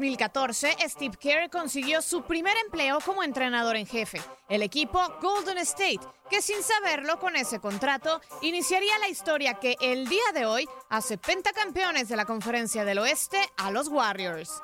2014, Steve Kerr consiguió su primer empleo como entrenador en jefe, el equipo Golden State, que sin saberlo con ese contrato iniciaría la historia que el día de hoy hace pentacampeones de la Conferencia del Oeste a los Warriors.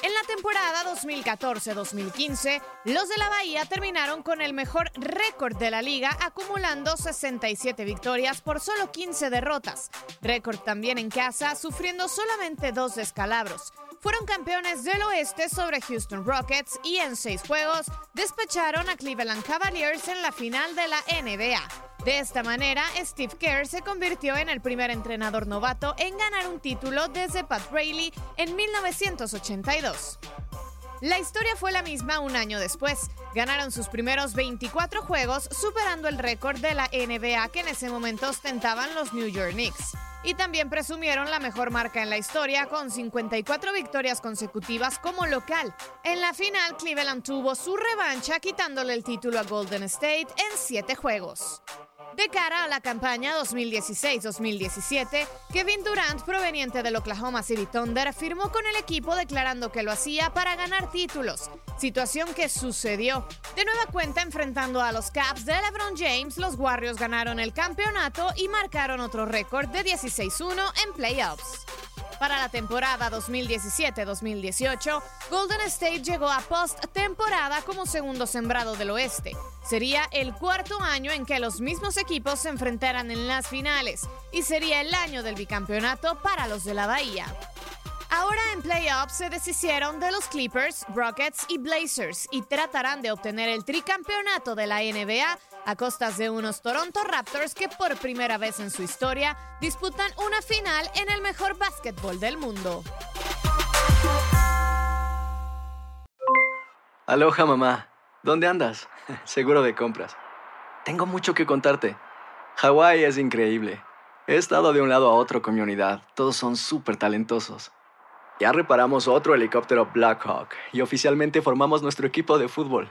En la temporada 2014-2015, los de la Bahía terminaron con el mejor récord de la liga, acumulando 67 victorias por solo 15 derrotas. Récord también en casa, sufriendo solamente dos descalabros. Fueron campeones del oeste sobre Houston Rockets y en seis juegos despecharon a Cleveland Cavaliers en la final de la NBA. De esta manera, Steve Kerr se convirtió en el primer entrenador novato en ganar un título desde Pat Riley en 1982. La historia fue la misma un año después. Ganaron sus primeros 24 juegos, superando el récord de la NBA que en ese momento ostentaban los New York Knicks. Y también presumieron la mejor marca en la historia con 54 victorias consecutivas como local. En la final, Cleveland tuvo su revancha quitándole el título a Golden State en 7 juegos. De cara a la campaña 2016-2017, Kevin Durant, proveniente del Oklahoma City Thunder, firmó con el equipo declarando que lo hacía para ganar títulos, situación que sucedió. De nueva cuenta, enfrentando a los Caps de LeBron James, los Warriors ganaron el campeonato y marcaron otro récord de 16-1 en playoffs. Para la temporada 2017-2018, Golden State llegó a post-temporada como segundo sembrado del oeste. Sería el cuarto año en que los mismos equipos se enfrentaran en las finales y sería el año del bicampeonato para los de la Bahía. Ahora en playoffs se deshicieron de los Clippers, Rockets y Blazers y tratarán de obtener el tricampeonato de la NBA a costas de unos Toronto Raptors que por primera vez en su historia disputan una final en el mejor básquetbol del mundo. Aloha mamá. ¿Dónde andas? Seguro de compras. Tengo mucho que contarte. Hawái es increíble. He estado de un lado a otro con mi unidad. Todos son súper talentosos. Ya reparamos otro helicóptero Blackhawk y oficialmente formamos nuestro equipo de fútbol.